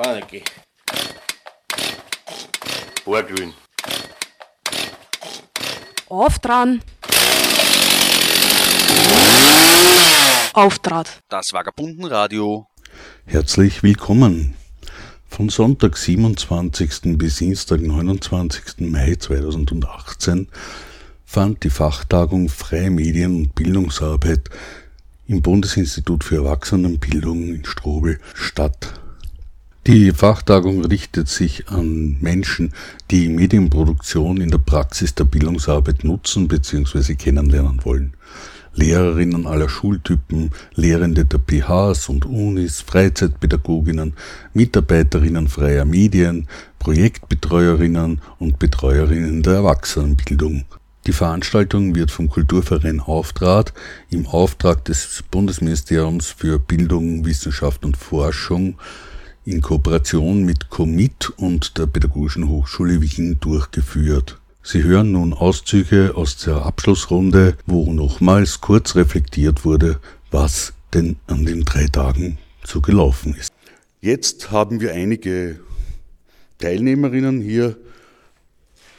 Kann nicht gehen. Vorglühen. Auf dran. Auftrat. Das Vagabundenradio. Herzlich willkommen. Von Sonntag 27. bis Dienstag 29. Mai 2018 fand die Fachtagung Freie Medien und Bildungsarbeit im Bundesinstitut für Erwachsenenbildung in Strobel statt. Die Fachtagung richtet sich an Menschen, die Medienproduktion in der Praxis der Bildungsarbeit nutzen bzw. kennenlernen wollen. Lehrerinnen aller Schultypen, Lehrende der PHs und Unis, Freizeitpädagoginnen, Mitarbeiterinnen freier Medien, Projektbetreuerinnen und Betreuerinnen der Erwachsenenbildung. Die Veranstaltung wird vom Kulturverein Auftrat im Auftrag des Bundesministeriums für Bildung, Wissenschaft und Forschung in Kooperation mit COMIT und der Pädagogischen Hochschule Wien durchgeführt. Sie hören nun Auszüge aus der Abschlussrunde, wo nochmals kurz reflektiert wurde, was denn an den drei Tagen so gelaufen ist. Jetzt haben wir einige Teilnehmerinnen hier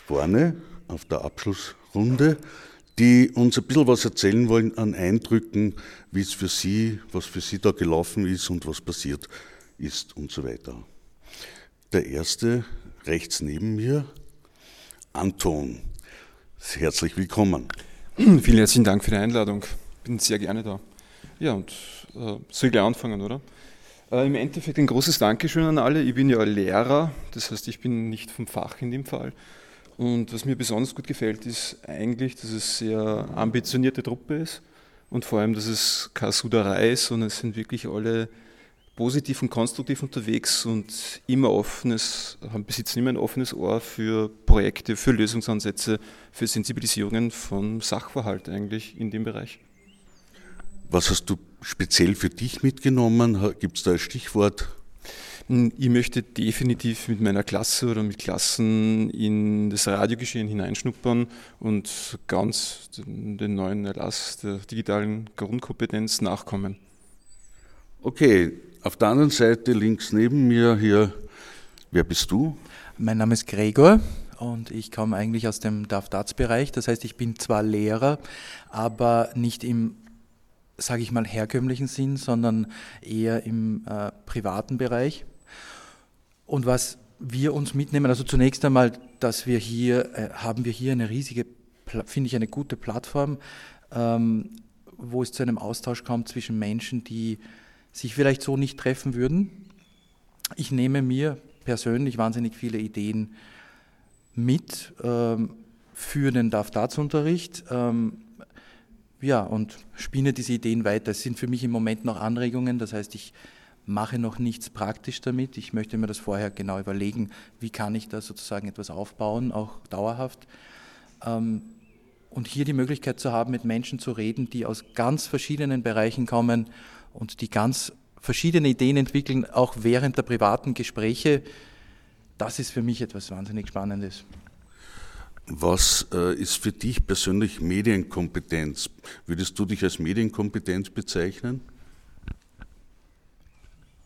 vorne auf der Abschlussrunde, die uns ein bisschen was erzählen wollen an Eindrücken, wie es für sie, was für sie da gelaufen ist und was passiert ist und so weiter. Der erste rechts neben mir Anton. Herzlich willkommen. Vielen herzlichen Dank für die Einladung. Bin sehr gerne da. Ja, und äh, soll ich gleich anfangen, oder? Äh, Im Endeffekt ein großes Dankeschön an alle. Ich bin ja Lehrer, das heißt, ich bin nicht vom Fach in dem Fall. Und was mir besonders gut gefällt, ist eigentlich, dass es sehr ambitionierte Truppe ist und vor allem, dass es keine Suderei ist, sondern es sind wirklich alle positiv und konstruktiv unterwegs und immer offenes, besitzen immer ein offenes Ohr für Projekte, für Lösungsansätze, für Sensibilisierungen von Sachverhalt eigentlich in dem Bereich. Was hast du speziell für dich mitgenommen? Gibt es da ein Stichwort? Hm, ich möchte definitiv mit meiner Klasse oder mit Klassen in das Radiogeschehen hineinschnuppern und ganz den neuen Erlass der digitalen Grundkompetenz nachkommen. Okay, auf der anderen Seite links neben mir hier, wer bist du? Mein Name ist Gregor und ich komme eigentlich aus dem DAF-DATS-Bereich. Das heißt, ich bin zwar Lehrer, aber nicht im, sage ich mal, herkömmlichen Sinn, sondern eher im äh, privaten Bereich. Und was wir uns mitnehmen, also zunächst einmal, dass wir hier, äh, haben wir hier eine riesige, finde ich, eine gute Plattform, ähm, wo es zu einem Austausch kommt zwischen Menschen, die sich vielleicht so nicht treffen würden. Ich nehme mir persönlich wahnsinnig viele Ideen mit ähm, für den DAF-DATS-Unterricht. Ähm, ja, und spinne diese Ideen weiter. Es sind für mich im Moment noch Anregungen, das heißt, ich mache noch nichts praktisch damit. Ich möchte mir das vorher genau überlegen, wie kann ich da sozusagen etwas aufbauen, auch dauerhaft. Ähm, und hier die Möglichkeit zu haben, mit Menschen zu reden, die aus ganz verschiedenen Bereichen kommen und die ganz verschiedene Ideen entwickeln, auch während der privaten Gespräche, das ist für mich etwas wahnsinnig Spannendes. Was äh, ist für dich persönlich Medienkompetenz? Würdest du dich als Medienkompetenz bezeichnen?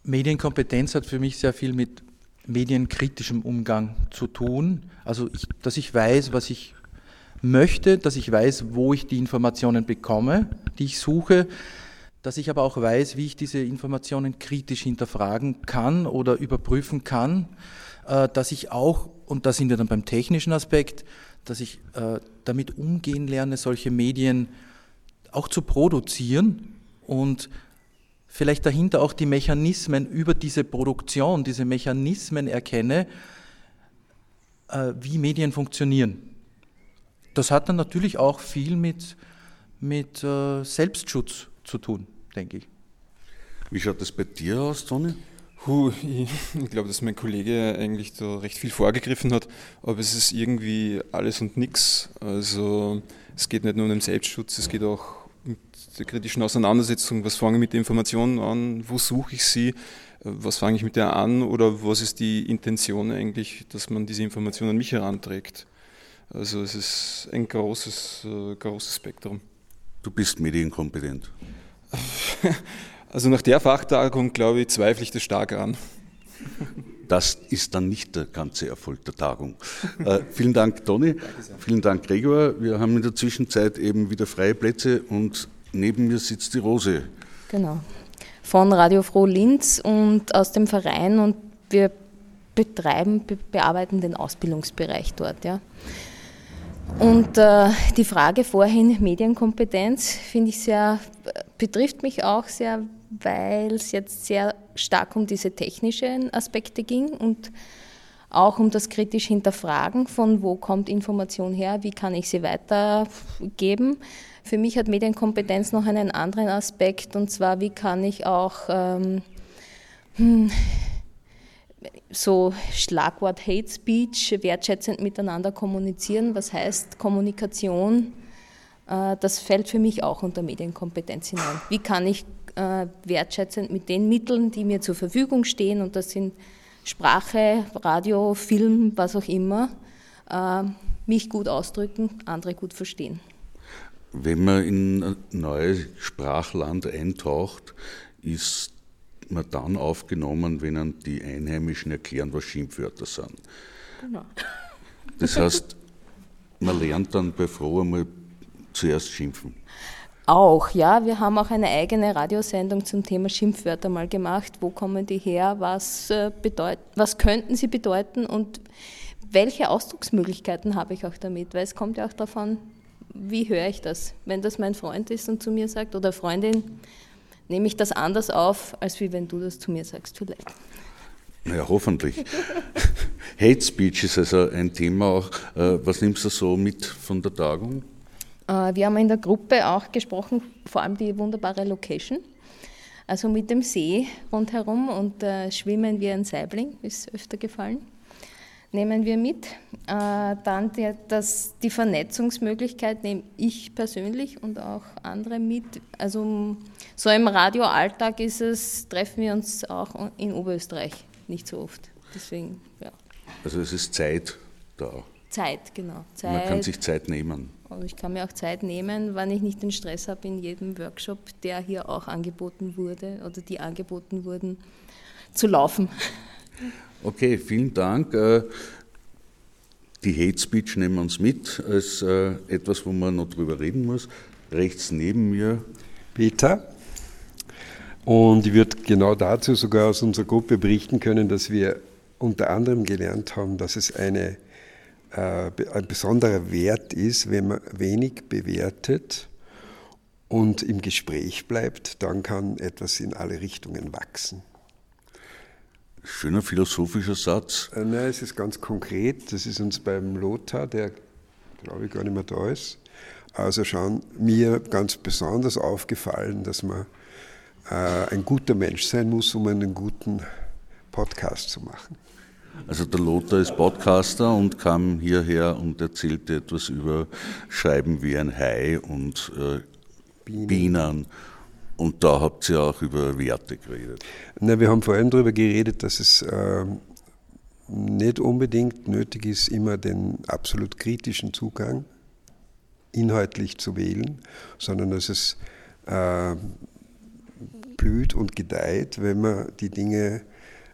Medienkompetenz hat für mich sehr viel mit medienkritischem Umgang zu tun. Also, ich, dass ich weiß, was ich möchte, dass ich weiß, wo ich die Informationen bekomme, die ich suche, dass ich aber auch weiß, wie ich diese Informationen kritisch hinterfragen kann oder überprüfen kann, äh, dass ich auch, und da sind wir dann beim technischen Aspekt, dass ich äh, damit umgehen lerne, solche Medien auch zu produzieren und vielleicht dahinter auch die Mechanismen über diese Produktion, diese Mechanismen erkenne, äh, wie Medien funktionieren. Das hat dann natürlich auch viel mit, mit Selbstschutz zu tun denke ich. Wie schaut das bei dir aus, Toni? Puh, ich, ich glaube, dass mein Kollege eigentlich da recht viel vorgegriffen hat, aber es ist irgendwie alles und nichts. Also es geht nicht nur um den Selbstschutz, es geht auch mit der kritischen Auseinandersetzung, was fange ich mit der Information an, wo suche ich sie, was fange ich mit der an oder was ist die Intention eigentlich, dass man diese Information an mich heranträgt. Also es ist ein großes, äh, großes Spektrum. Du bist medienkompetent. Also nach der Fachtagung, glaube ich, zweifle ich das stark an. das ist dann nicht der ganze Erfolg der Tagung. Äh, vielen Dank, Toni. Vielen Dank, Gregor. Wir haben in der Zwischenzeit eben wieder freie Plätze und neben mir sitzt die Rose. Genau. Von Radio Froh Linz und aus dem Verein und wir betreiben, bearbeiten den Ausbildungsbereich dort. Ja. Und äh, die Frage vorhin, Medienkompetenz, finde ich sehr, betrifft mich auch sehr, weil es jetzt sehr stark um diese technischen Aspekte ging und auch um das kritisch Hinterfragen von wo kommt Information her, wie kann ich sie weitergeben. Für mich hat Medienkompetenz noch einen anderen Aspekt und zwar, wie kann ich auch ähm, hm, so Schlagwort Hate Speech, wertschätzend miteinander kommunizieren. Was heißt Kommunikation? Äh, das fällt für mich auch unter Medienkompetenz hinein. Wie kann ich äh, wertschätzend mit den Mitteln, die mir zur Verfügung stehen, und das sind Sprache, Radio, Film, was auch immer, äh, mich gut ausdrücken, andere gut verstehen. Wenn man in ein neues Sprachland eintaucht, ist man dann aufgenommen, wenn dann die Einheimischen erklären, was Schimpfwörter sind. Genau. Das heißt, man lernt dann bei Froh einmal zuerst schimpfen. Auch, ja. Wir haben auch eine eigene Radiosendung zum Thema Schimpfwörter mal gemacht. Wo kommen die her? Was, äh, bedeut was könnten sie bedeuten? Und welche Ausdrucksmöglichkeiten habe ich auch damit? Weil es kommt ja auch davon, wie höre ich das? Wenn das mein Freund ist und zu mir sagt oder Freundin, nehme ich das anders auf, als wie wenn du das zu mir sagst vielleicht. Naja, hoffentlich. Hate Speech ist also ein Thema auch. Äh, was nimmst du so mit von der Tagung? Äh, wir haben in der Gruppe auch gesprochen, vor allem die wunderbare Location. Also mit dem See rundherum und äh, schwimmen wie ein Saibling, ist öfter gefallen nehmen wir mit. Äh, dann die, das, die Vernetzungsmöglichkeit nehme ich persönlich und auch andere mit. Also so im Radioalltag ist es, treffen wir uns auch in Oberösterreich nicht so oft. Deswegen, ja. Also es ist Zeit da. Zeit, genau. Zeit. Man kann sich Zeit nehmen. Und ich kann mir auch Zeit nehmen, wenn ich nicht den Stress habe in jedem Workshop, der hier auch angeboten wurde oder die angeboten wurden, zu laufen. Okay, vielen Dank. Äh, die Hate Speech nehmen wir uns mit als äh, etwas, wo man noch drüber reden muss. Rechts neben mir. Peter. Und ich würde genau dazu sogar aus unserer Gruppe berichten können, dass wir unter anderem gelernt haben, dass es eine, ein besonderer Wert ist, wenn man wenig bewertet und im Gespräch bleibt, dann kann etwas in alle Richtungen wachsen. Schöner philosophischer Satz. Äh, nein, es ist ganz konkret. Das ist uns beim Lothar, der glaube ich gar nicht mehr da ist, also schon mir ganz besonders aufgefallen, dass man äh, ein guter Mensch sein muss, um einen guten Podcast zu machen. Also der Lothar ist Podcaster und kam hierher und erzählte etwas über Schreiben wie ein Hai und äh, Bienen. Bienen. Und da habt ihr auch über Werte geredet. Na, wir haben vor allem darüber geredet, dass es äh, nicht unbedingt nötig ist, immer den absolut kritischen Zugang inhaltlich zu wählen, sondern dass es äh, blüht und gedeiht, wenn man die Dinge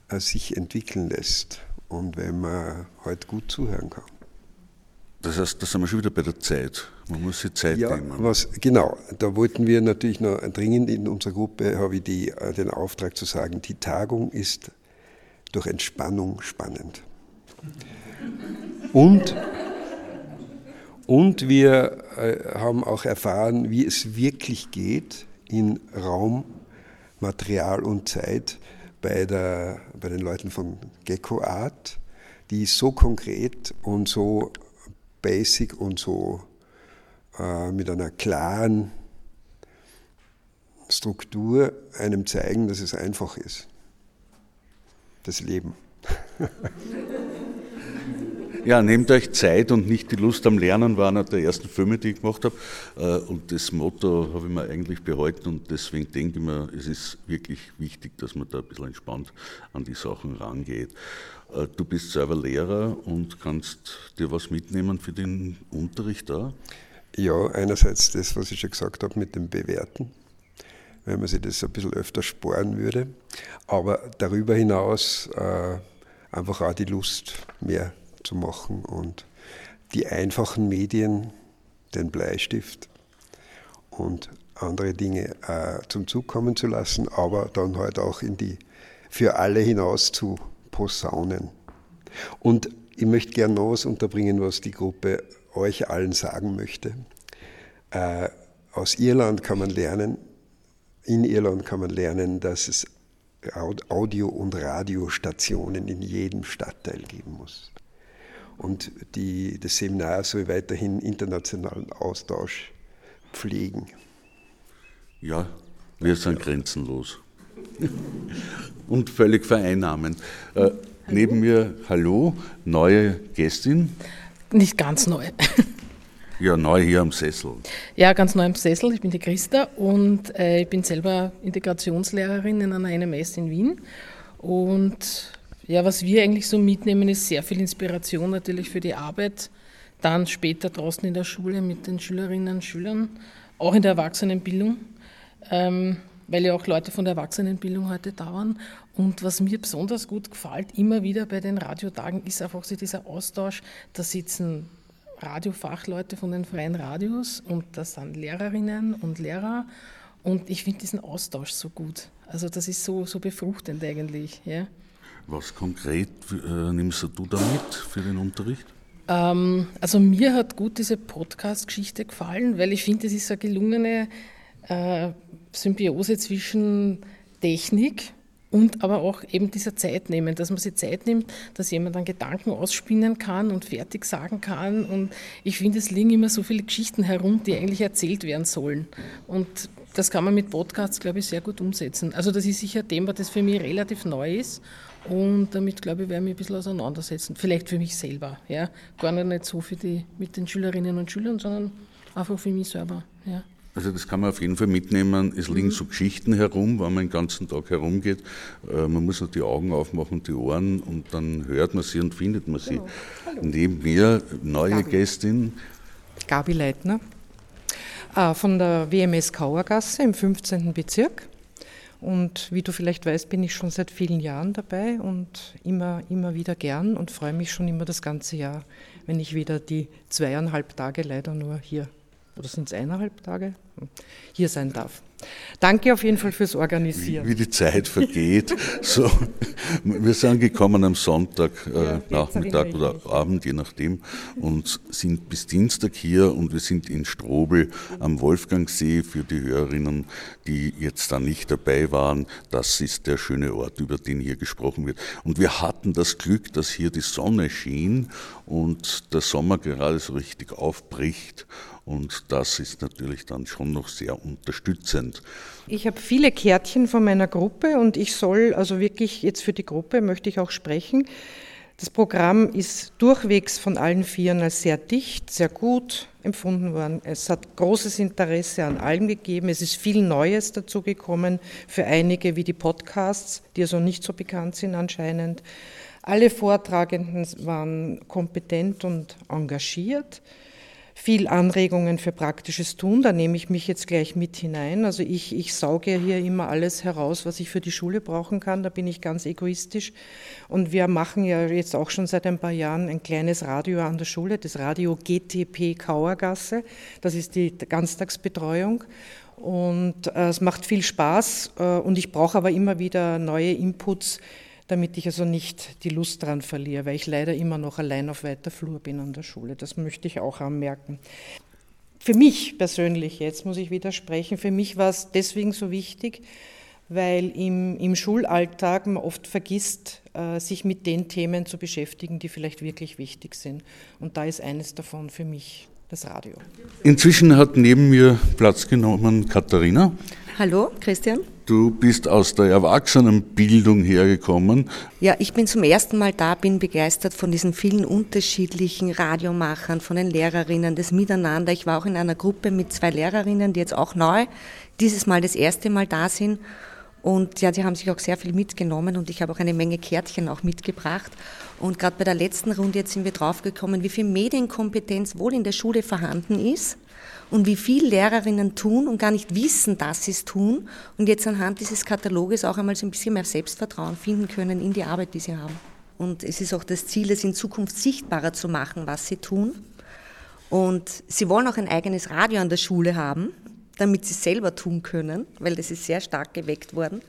äh, sich entwickeln lässt und wenn man halt gut zuhören kann. Das heißt, da sind wir schon wieder bei der Zeit. Man muss sich Zeit ja, nehmen. Was, genau, da wollten wir natürlich noch dringend in unserer Gruppe, habe ich die, äh, den Auftrag zu sagen, die Tagung ist durch Entspannung spannend. Und, und wir äh, haben auch erfahren, wie es wirklich geht in Raum, Material und Zeit bei, der, bei den Leuten von Gecko Art, die so konkret und so basic und so äh, mit einer klaren Struktur einem zeigen, dass es einfach ist. Das Leben. Ja, nehmt euch Zeit und nicht die Lust am Lernen war einer der ersten Filme, die ich gemacht habe. Äh, und das Motto habe ich mir eigentlich behalten und deswegen denke ich mir, es ist wirklich wichtig, dass man da ein bisschen entspannt an die Sachen rangeht. Äh, du bist selber Lehrer und kannst dir was mitnehmen für den Unterricht da? Ja, einerseits das, was ich schon gesagt habe mit dem Bewerten, wenn man sich das ein bisschen öfter sparen würde. Aber darüber hinaus äh, einfach auch die Lust mehr zu machen und die einfachen Medien, den Bleistift und andere Dinge äh, zum Zug kommen zu lassen, aber dann halt auch in die für alle hinaus zu posaunen. Und ich möchte gerne noch was unterbringen, was die Gruppe euch allen sagen möchte. Äh, aus Irland kann man lernen, in Irland kann man lernen, dass es Audio- und Radiostationen in jedem Stadtteil geben muss. Und die, das Seminar soll weiterhin internationalen Austausch pflegen. Ja, wir sind grenzenlos. und völlig vereinnahmend. Äh, neben mir, hallo, neue Gästin. Nicht ganz neu. Ja, neu hier am Sessel. Ja, ganz neu am Sessel. Ich bin die Christa und äh, ich bin selber Integrationslehrerin in einer NMS in Wien. Und ja, was wir eigentlich so mitnehmen, ist sehr viel Inspiration natürlich für die Arbeit. Dann später draußen in der Schule mit den Schülerinnen und Schülern, auch in der Erwachsenenbildung, ähm, weil ja auch Leute von der Erwachsenenbildung heute da waren. Und was mir besonders gut gefällt, immer wieder bei den Radiotagen, ist einfach so dieser Austausch. Da sitzen Radiofachleute von den freien Radios und das sind Lehrerinnen und Lehrer. Und ich finde diesen Austausch so gut. Also das ist so, so befruchtend eigentlich. Ja. Was konkret äh, nimmst du damit für den Unterricht? Ähm, also mir hat gut diese Podcast-Geschichte gefallen, weil ich finde, es ist eine gelungene äh, Symbiose zwischen Technik und aber auch eben dieser Zeit nehmen, dass man sich Zeit nimmt, dass jemand dann Gedanken ausspinnen kann und fertig sagen kann. Und ich finde, es liegen immer so viele Geschichten herum, die eigentlich erzählt werden sollen. Und das kann man mit Podcasts, glaube ich, sehr gut umsetzen. Also das ist sicher ein Thema, das für mich relativ neu ist. Und damit, glaube ich, werde ich mich ein bisschen auseinandersetzen. Vielleicht für mich selber. Ja? Gar nicht so für die, mit den Schülerinnen und Schülern, sondern einfach für mich selber. Ja. Also das kann man auf jeden Fall mitnehmen. Es liegen so Geschichten herum, wenn man den ganzen Tag herumgeht. Äh, man muss nur die Augen aufmachen, die Ohren und dann hört man sie und findet man sie. Genau. Neben mir neue Gabi. Gästin. Gabi Leitner äh, von der WMS Kauergasse im 15. Bezirk. Und wie du vielleicht weißt, bin ich schon seit vielen Jahren dabei und immer, immer wieder gern und freue mich schon immer das ganze Jahr, wenn ich wieder die zweieinhalb Tage leider nur hier oder sind es eineinhalb Tage, hier sein darf. Danke auf jeden Fall fürs Organisieren. Wie, wie die Zeit vergeht. so, wir sind gekommen am Sonntag, äh, Nachmittag oder Abend, je nachdem, und sind bis Dienstag hier und wir sind in Strobel am Wolfgangsee für die Hörerinnen, die jetzt da nicht dabei waren. Das ist der schöne Ort, über den hier gesprochen wird. Und wir hatten das Glück, dass hier die Sonne schien und der Sommer gerade so richtig aufbricht und das ist natürlich dann schon noch sehr unterstützend. Ich habe viele Kärtchen von meiner Gruppe und ich soll, also wirklich jetzt für die Gruppe möchte ich auch sprechen. Das Programm ist durchwegs von allen Vieren als sehr dicht, sehr gut empfunden worden. Es hat großes Interesse an allem gegeben. Es ist viel Neues dazu gekommen für einige, wie die Podcasts, die also nicht so bekannt sind anscheinend. Alle Vortragenden waren kompetent und engagiert viel Anregungen für praktisches Tun. Da nehme ich mich jetzt gleich mit hinein. Also ich, ich sauge hier immer alles heraus, was ich für die Schule brauchen kann. Da bin ich ganz egoistisch. Und wir machen ja jetzt auch schon seit ein paar Jahren ein kleines Radio an der Schule, das Radio GTP Kauergasse. Das ist die Ganztagsbetreuung. Und äh, es macht viel Spaß äh, und ich brauche aber immer wieder neue Inputs damit ich also nicht die Lust daran verliere, weil ich leider immer noch allein auf weiter Flur bin an der Schule. Das möchte ich auch anmerken. Für mich persönlich, jetzt muss ich widersprechen, für mich war es deswegen so wichtig, weil im, im Schulalltag man oft vergisst, äh, sich mit den Themen zu beschäftigen, die vielleicht wirklich wichtig sind. Und da ist eines davon für mich das Radio. Inzwischen hat neben mir Platz genommen Katharina. Hallo, Christian. Du bist aus der Erwachsenenbildung hergekommen. Ja, ich bin zum ersten Mal da, bin begeistert von diesen vielen unterschiedlichen Radiomachern, von den Lehrerinnen, das Miteinander. Ich war auch in einer Gruppe mit zwei Lehrerinnen, die jetzt auch neu dieses Mal das erste Mal da sind. Und ja, die haben sich auch sehr viel mitgenommen und ich habe auch eine Menge Kärtchen auch mitgebracht. Und gerade bei der letzten Runde jetzt sind wir draufgekommen, wie viel Medienkompetenz wohl in der Schule vorhanden ist und wie viel Lehrerinnen tun und gar nicht wissen, dass sie es tun und jetzt anhand dieses Kataloges auch einmal so ein bisschen mehr Selbstvertrauen finden können in die Arbeit, die sie haben. und es ist auch das Ziel, es in Zukunft sichtbarer zu machen, was sie tun. Und sie wollen auch ein eigenes Radio an der Schule haben, damit sie es selber tun können, weil das ist sehr stark geweckt worden.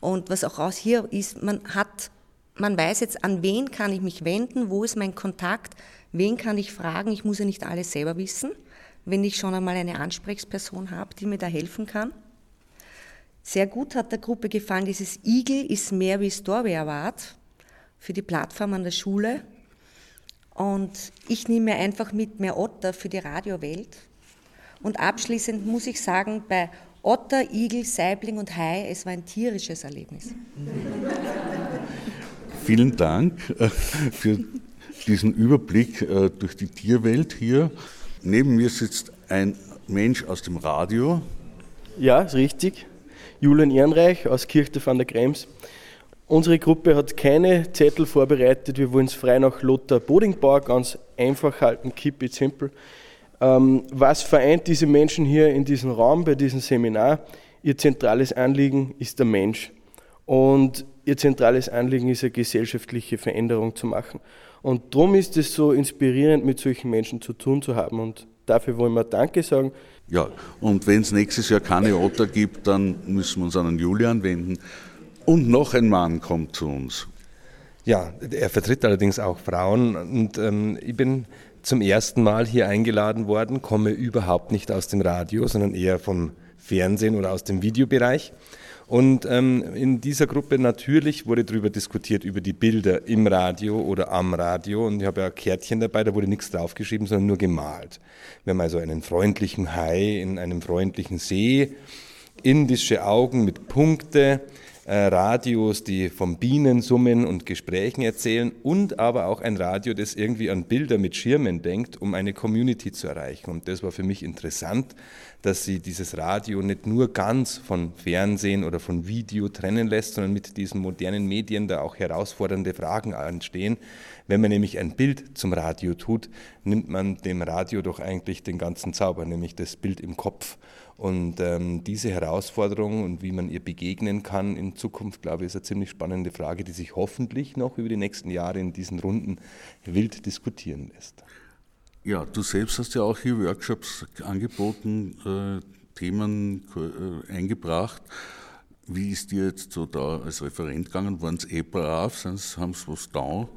Und was auch raus hier ist, man hat, man weiß jetzt, an wen kann ich mich wenden, wo ist mein Kontakt, wen kann ich fragen. Ich muss ja nicht alles selber wissen, wenn ich schon einmal eine Ansprechperson habe, die mir da helfen kann. Sehr gut hat der Gruppe gefallen, dieses Eagle ist mehr wie Story Award für die Plattform an der Schule. Und ich nehme mir einfach mit mehr Otter für die Radiowelt. Und abschließend muss ich sagen, bei Otter, Igel, Saibling und Hai, es war ein tierisches Erlebnis. Vielen Dank äh, für diesen Überblick äh, durch die Tierwelt hier. Neben mir sitzt ein Mensch aus dem Radio. Ja, ist richtig. Julian Ehrenreich aus Kirchte van der Krems. Unsere Gruppe hat keine Zettel vorbereitet. Wir wollen es frei nach Lothar Bodingbauer ganz einfach halten, keep it simple. Ähm, was vereint diese Menschen hier in diesem Raum bei diesem Seminar? Ihr zentrales Anliegen ist der Mensch. Und ihr zentrales Anliegen ist eine gesellschaftliche Veränderung zu machen. Und darum ist es so inspirierend, mit solchen Menschen zu tun zu haben. Und dafür wollen wir Danke sagen. Ja, und wenn es nächstes Jahr keine Otter gibt, dann müssen wir uns an den Julian wenden. Und noch ein Mann kommt zu uns. Ja, er vertritt allerdings auch Frauen und ähm, ich bin zum ersten Mal hier eingeladen worden, komme überhaupt nicht aus dem Radio, sondern eher vom Fernsehen oder aus dem Videobereich. Und ähm, in dieser Gruppe natürlich wurde darüber diskutiert, über die Bilder im Radio oder am Radio. Und ich habe ja Kärtchen dabei, da wurde nichts draufgeschrieben, sondern nur gemalt. Wir haben also einen freundlichen Hai in einem freundlichen See, indische Augen mit Punkte, Radios, die vom Bienen summen und Gesprächen erzählen und aber auch ein Radio, das irgendwie an Bilder mit Schirmen denkt, um eine Community zu erreichen. Und das war für mich interessant, dass sie dieses Radio nicht nur ganz von Fernsehen oder von Video trennen lässt, sondern mit diesen modernen Medien da auch herausfordernde Fragen entstehen. Wenn man nämlich ein Bild zum Radio tut, nimmt man dem Radio doch eigentlich den ganzen Zauber, nämlich das Bild im Kopf. Und ähm, diese Herausforderung und wie man ihr begegnen kann in Zukunft, glaube ich, ist eine ziemlich spannende Frage, die sich hoffentlich noch über die nächsten Jahre in diesen Runden wild diskutieren lässt. Ja, du selbst hast ja auch hier Workshops angeboten, äh, Themen äh, eingebracht. Wie ist dir jetzt so da als Referent gegangen? Waren es eh brav? Haben sie was da?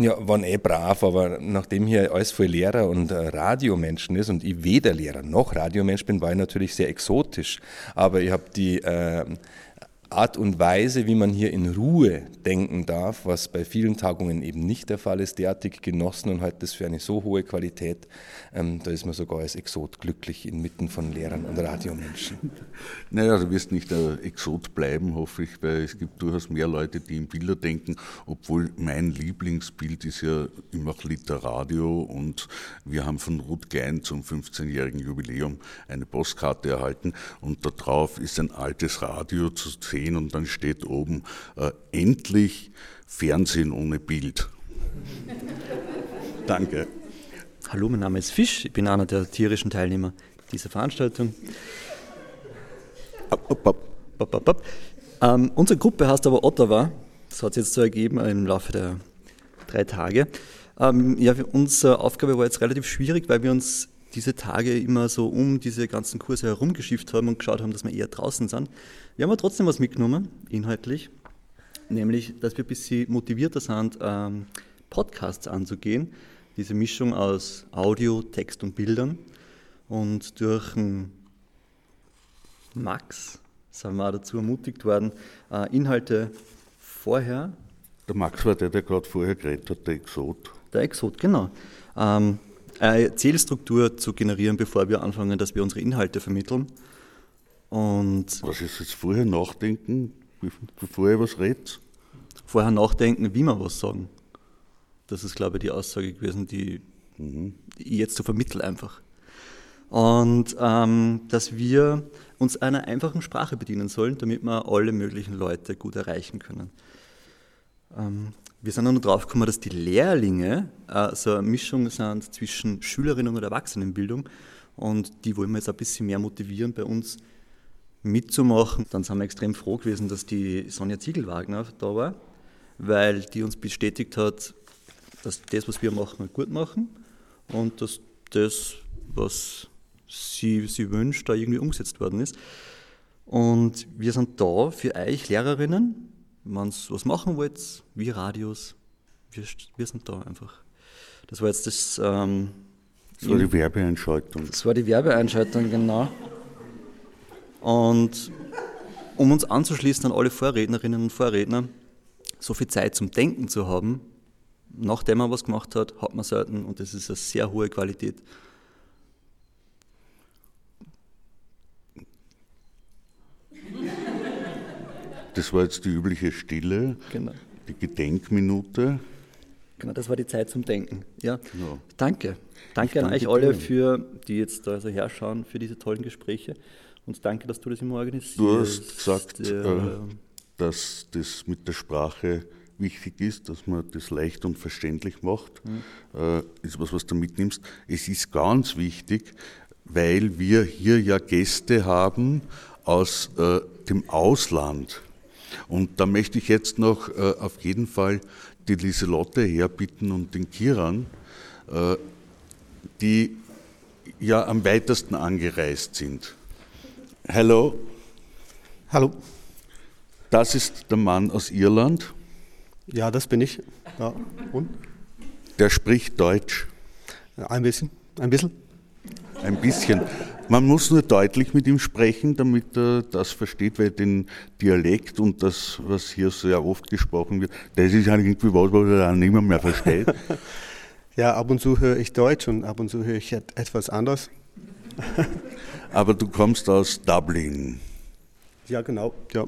Ja, waren eh brav, aber nachdem hier alles voll Lehrer und äh, Radiomenschen ist und ich weder Lehrer noch Radiomensch bin, war ich natürlich sehr exotisch. Aber ich habe die äh, Art und Weise, wie man hier in Ruhe denken darf, was bei vielen Tagungen eben nicht der Fall ist, derartig genossen und halt das für eine so hohe Qualität, ähm, da ist man sogar als Exot glücklich inmitten von Lehrern und Radiomenschen. Naja, du wirst nicht der Exot bleiben, hoffe ich, weil es gibt durchaus mehr Leute, die in Bilder denken, obwohl mein Lieblingsbild ist ja immer Literadio und wir haben von Ruth Gein zum 15-jährigen Jubiläum eine Postkarte erhalten und da drauf ist ein altes Radio zu sehen sehen und dann steht oben äh, endlich Fernsehen ohne Bild. Danke. Hallo, mein Name ist Fisch, ich bin einer der tierischen Teilnehmer dieser Veranstaltung. Up, up, up. Ähm, unsere Gruppe heißt aber Ottawa. Das hat sich jetzt so ergeben im Laufe der drei Tage. Ähm, ja, unsere Aufgabe war jetzt relativ schwierig, weil wir uns diese Tage immer so um diese ganzen Kurse herumgeschifft haben und geschaut haben, dass wir eher draußen sind. Wir haben aber trotzdem was mitgenommen, inhaltlich, nämlich, dass wir ein bisschen motivierter sind, ähm, Podcasts anzugehen. Diese Mischung aus Audio, Text und Bildern. Und durch Max sind wir auch dazu ermutigt worden, äh, Inhalte vorher. Der Max war der, der gerade vorher geredet hat, der Exot. Der Exot, genau. Ähm, eine Zielstruktur zu generieren, bevor wir anfangen, dass wir unsere Inhalte vermitteln. Und was ist jetzt vorher nachdenken, bevor ihr was redet? Vorher nachdenken, wie wir was sagen. Das ist, glaube ich, die Aussage gewesen, die mhm. ich jetzt so vermittle einfach. Und ähm, dass wir uns einer einfachen Sprache bedienen sollen, damit wir alle möglichen Leute gut erreichen können. Ähm, wir sind dann drauf gekommen, dass die Lehrlinge äh, so eine Mischung sind zwischen Schülerinnen und Erwachsenenbildung und die wollen wir jetzt ein bisschen mehr motivieren, bei uns mitzumachen. Dann sind wir extrem froh gewesen, dass die Sonja Ziegelwagner da war, weil die uns bestätigt hat, dass das, was wir machen, gut machen und dass das, was sie, sie wünscht, da irgendwie umgesetzt worden ist. Und wir sind da für euch Lehrerinnen, wenn ihr was machen wollt, wie Radios, wir, wir sind da einfach. Das war jetzt das. Ähm, das war die Werbeeinschaltung. Das war die Werbeeinschaltung, genau. Und um uns anzuschließen an alle Vorrednerinnen und Vorredner, so viel Zeit zum Denken zu haben, nachdem man was gemacht hat, hat man selten und das ist eine sehr hohe Qualität. Das war jetzt die übliche Stille, genau. die Gedenkminute. Genau, das war die Zeit zum Denken. Ja, genau. danke. Danke an euch alle, für, die jetzt da also herschauen, für diese tollen Gespräche. Und danke, dass du das immer organisierst. Du hast gesagt, äh, dass das mit der Sprache wichtig ist, dass man das leicht und verständlich macht, mhm. äh, ist was, was du mitnimmst. Es ist ganz wichtig, weil wir hier ja Gäste haben aus äh, dem Ausland. Und da möchte ich jetzt noch äh, auf jeden Fall die Lieselotte herbitten und den Kiran, äh, die ja am weitesten angereist sind. Hallo. Hallo. Das ist der Mann aus Irland. Ja, das bin ich. Ja. Und? Der spricht Deutsch. Ein bisschen. Ein bisschen. Ein bisschen. Man muss nur deutlich mit ihm sprechen, damit er das versteht, weil den Dialekt und das, was hier sehr oft gesprochen wird, das ist eigentlich irgendwie was, was er dann niemand mehr versteht. ja, ab und zu höre ich Deutsch und ab und zu höre ich etwas anders. Aber du kommst aus Dublin. Ja, genau. Ja.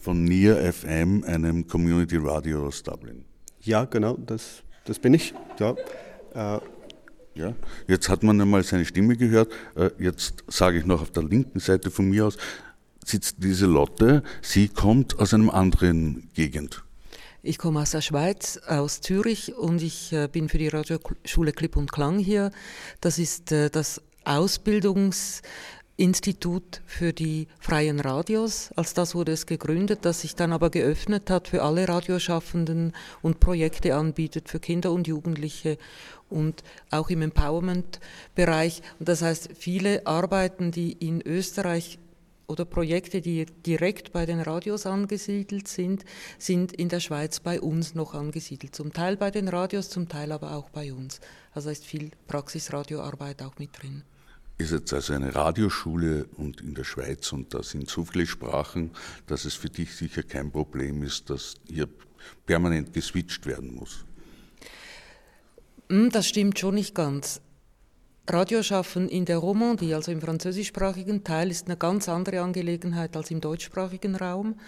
Von Near FM, einem Community Radio aus Dublin. Ja, genau, das, das bin ich. Ja. Äh, ja, jetzt hat man einmal seine Stimme gehört. Äh, jetzt sage ich noch auf der linken Seite von mir aus, sitzt diese Lotte. Sie kommt aus einem anderen Gegend. Ich komme aus der Schweiz, aus Zürich und ich äh, bin für die Radioschule Klipp und Klang hier. Das ist äh, das Ausbildungs- Institut für die freien Radios. Als das wurde es gegründet, das sich dann aber geöffnet hat für alle Radioschaffenden und Projekte anbietet für Kinder und Jugendliche und auch im Empowerment-Bereich. Das heißt, viele Arbeiten, die in Österreich oder Projekte, die direkt bei den Radios angesiedelt sind, sind in der Schweiz bei uns noch angesiedelt. Zum Teil bei den Radios, zum Teil aber auch bei uns. Also ist viel Praxisradioarbeit auch mit drin ist jetzt also eine Radioschule und in der Schweiz und da sind so viele Sprachen, dass es für dich sicher kein Problem ist, dass hier permanent geswitcht werden muss. Hm, das stimmt schon nicht ganz. Radioschaffen in der Romandie, also im französischsprachigen Teil, ist eine ganz andere Angelegenheit als im deutschsprachigen Raum.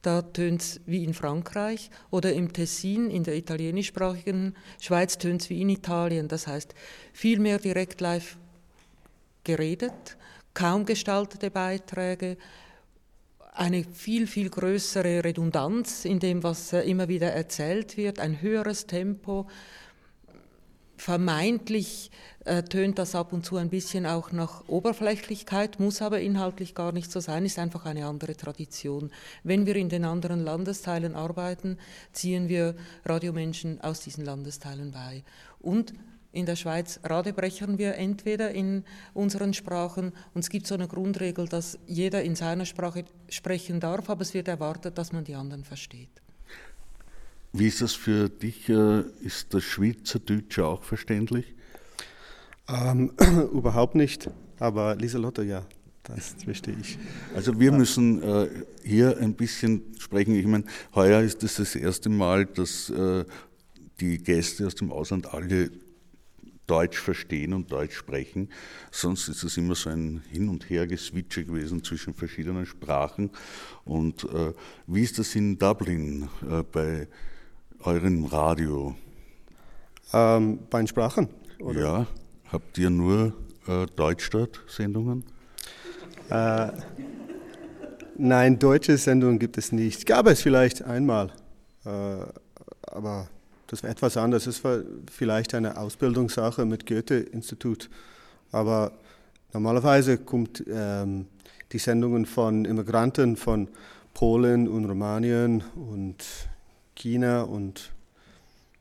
Da tönt es wie in Frankreich oder im Tessin, in der italienischsprachigen Schweiz tönt es wie in Italien. Das heißt, viel mehr direkt live geredet, kaum gestaltete Beiträge, eine viel, viel größere Redundanz in dem, was immer wieder erzählt wird, ein höheres Tempo. Vermeintlich äh, tönt das ab und zu ein bisschen auch nach Oberflächlichkeit, muss aber inhaltlich gar nicht so sein, ist einfach eine andere Tradition. Wenn wir in den anderen Landesteilen arbeiten, ziehen wir Radiomenschen aus diesen Landesteilen bei. Und in der Schweiz radebrechern wir entweder in unseren Sprachen und es gibt so eine Grundregel, dass jeder in seiner Sprache sprechen darf, aber es wird erwartet, dass man die anderen versteht. Wie ist das für dich? Äh, ist das Schweizerdeutsche auch verständlich? Ähm, überhaupt nicht, aber Lieselotte, ja, das verstehe ich. Also wir müssen äh, hier ein bisschen sprechen. Ich meine, heuer ist es das, das erste Mal, dass äh, die Gäste aus dem Ausland alle Deutsch verstehen und Deutsch sprechen. Sonst ist es immer so ein Hin- und Her-Geswitche gewesen zwischen verschiedenen Sprachen. Und äh, wie ist das in Dublin äh, bei eurem Radio? Ähm, bei den Sprachen? Oder? Ja. Habt ihr nur äh, Deutschstadt-Sendungen? Äh, nein, deutsche Sendungen gibt es nicht. Gab es vielleicht einmal, äh, aber das war etwas anders. Es war vielleicht eine Ausbildungssache mit Goethe-Institut. Aber normalerweise kommt ähm, die Sendungen von Immigranten von Polen und Rumänien und China und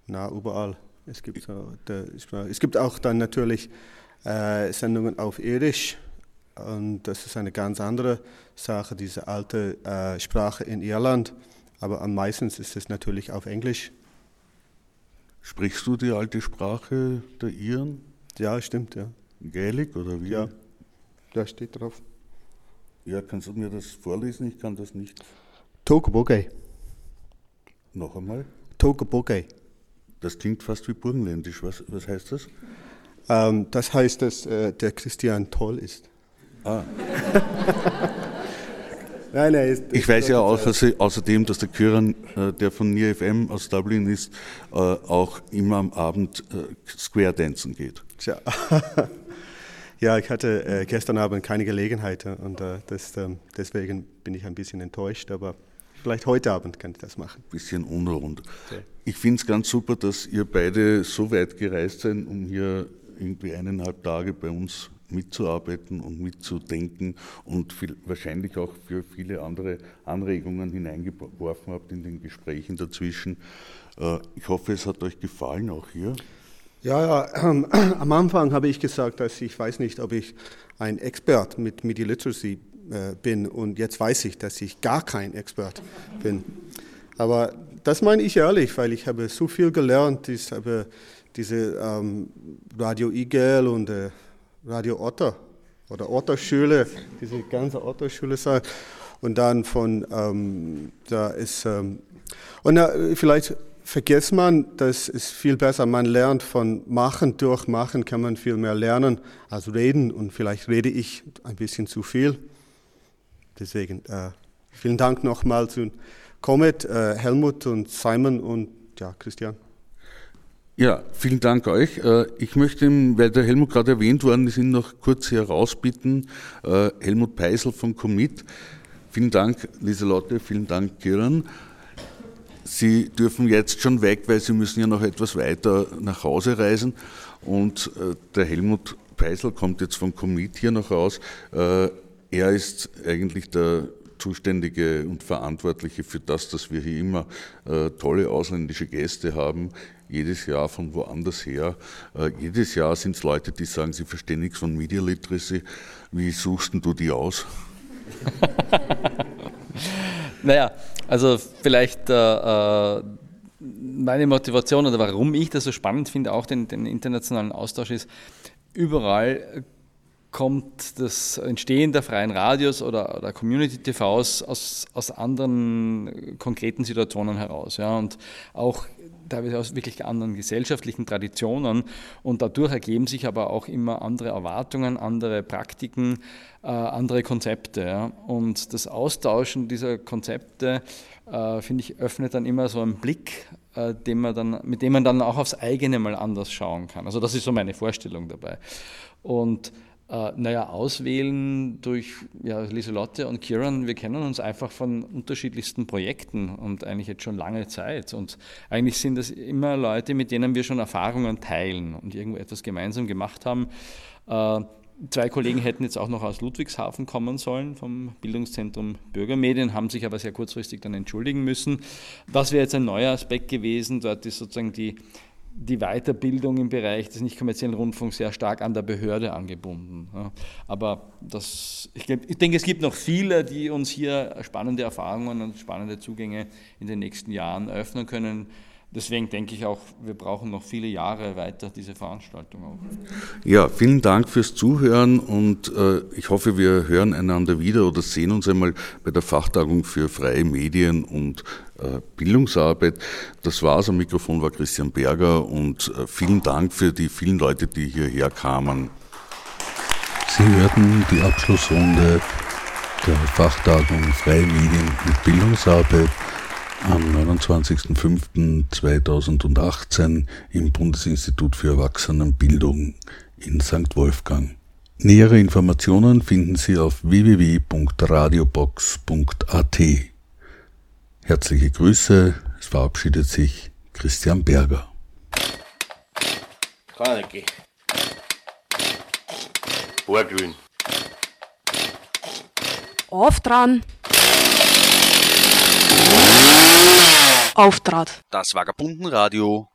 na, überall. Es gibt, so, der, es gibt auch dann natürlich äh, Sendungen auf Irisch und das ist eine ganz andere Sache, diese alte äh, Sprache in Irland. Aber am meisten ist es natürlich auf Englisch. Sprichst du die alte Sprache der Iren? Ja, stimmt, ja. Gaelic oder wie? Ja, da steht drauf. Ja, kannst du mir das vorlesen? Ich kann das nicht. Tokaboge. Noch einmal? Tokaboge. Das klingt fast wie burgenländisch. Was, was heißt das? Ähm, das heißt, dass äh, der Christian toll ist. Ah. nein, nein, ist, ich weiß ja außer, außerdem, dass der Kyran, äh, der von Near FM aus Dublin ist, äh, auch immer am Abend äh, Square Dancen geht. Tja. ja, ich hatte äh, gestern Abend keine Gelegenheit äh, und äh, das, ähm, deswegen bin ich ein bisschen enttäuscht, aber vielleicht heute Abend kann ich das machen. Bisschen unrund. Okay. Ich finde es ganz super, dass ihr beide so weit gereist seid, um hier irgendwie eineinhalb Tage bei uns mitzuarbeiten und mitzudenken und viel, wahrscheinlich auch für viele andere Anregungen hineingeworfen habt in den Gesprächen dazwischen. Äh, ich hoffe, es hat euch gefallen, auch hier. Ja, ja am Anfang habe ich gesagt, dass ich weiß nicht, ob ich ein Expert mit Media Literacy äh, bin und jetzt weiß ich, dass ich gar kein Expert bin. Aber das meine ich ehrlich, weil ich habe so viel gelernt. Ich habe diese ähm, Radio Igel und äh, Radio Otter oder Otterschule, diese ganze Otterschule sein. Und dann von, ähm, da ist, ähm, und äh, vielleicht vergisst man, das ist viel besser. Man lernt von Machen durch Machen, kann man viel mehr lernen als reden. Und vielleicht rede ich ein bisschen zu viel. Deswegen äh, vielen Dank nochmal zu Comet, äh, Helmut und Simon und ja, Christian. Ja, vielen Dank euch. Äh, ich möchte, weil der Helmut gerade erwähnt worden ist, ihn noch kurz hier herausbitten. Äh, Helmut Peisel von Commit. Vielen Dank, Lieselotte, vielen Dank, Kiran. Sie dürfen jetzt schon weg, weil Sie müssen ja noch etwas weiter nach Hause reisen. Und äh, der Helmut Peisel kommt jetzt von Commit hier noch raus. Er ist eigentlich der Zuständige und Verantwortliche für das, dass wir hier immer tolle ausländische Gäste haben jedes Jahr von woanders her. Äh, jedes Jahr sind es Leute, die sagen, sie verstehen nichts von Media Literacy. Wie suchst du die aus? naja, also vielleicht äh, äh, meine Motivation oder warum ich das so spannend finde, auch den, den internationalen Austausch ist, überall kommt das Entstehen der freien Radios oder, oder Community TVs aus, aus anderen konkreten Situationen heraus. Ja, und auch teilweise aus wirklich anderen gesellschaftlichen Traditionen und dadurch ergeben sich aber auch immer andere Erwartungen, andere Praktiken, äh, andere Konzepte. Ja. Und das Austauschen dieser Konzepte, äh, finde ich, öffnet dann immer so einen Blick, äh, man dann, mit dem man dann auch aufs eigene mal anders schauen kann. Also das ist so meine Vorstellung dabei. Und äh, naja, auswählen durch ja, Lieselotte und Kieran. Wir kennen uns einfach von unterschiedlichsten Projekten und eigentlich jetzt schon lange Zeit. Und eigentlich sind das immer Leute, mit denen wir schon Erfahrungen teilen und irgendwo etwas gemeinsam gemacht haben. Äh, zwei Kollegen hätten jetzt auch noch aus Ludwigshafen kommen sollen vom Bildungszentrum Bürgermedien, haben sich aber sehr kurzfristig dann entschuldigen müssen. Das wäre jetzt ein neuer Aspekt gewesen. Dort ist sozusagen die die Weiterbildung im Bereich des nicht kommerziellen Rundfunks sehr stark an der Behörde angebunden. Aber das, ich, ich, denke, es gibt noch viele, die uns hier spannende Erfahrungen und spannende Zugänge in den nächsten Jahren eröffnen können. Deswegen denke ich auch, wir brauchen noch viele Jahre weiter diese Veranstaltung auch. Ja, vielen Dank fürs Zuhören und äh, ich hoffe, wir hören einander wieder oder sehen uns einmal bei der Fachtagung für freie Medien und äh, Bildungsarbeit. Das war's. Am Mikrofon war Christian Berger und äh, vielen Dank für die vielen Leute, die hierher kamen. Sie hörten die Abschlussrunde der Fachtagung Freie Medien und Bildungsarbeit am 29.05.2018 im Bundesinstitut für Erwachsenenbildung in St. Wolfgang. Nähere Informationen finden Sie auf www.radiobox.at. Herzliche Grüße, es verabschiedet sich Christian Berger. Carnegie. Vorglühen. Auf dran! Auftrat. Das Vagabundenradio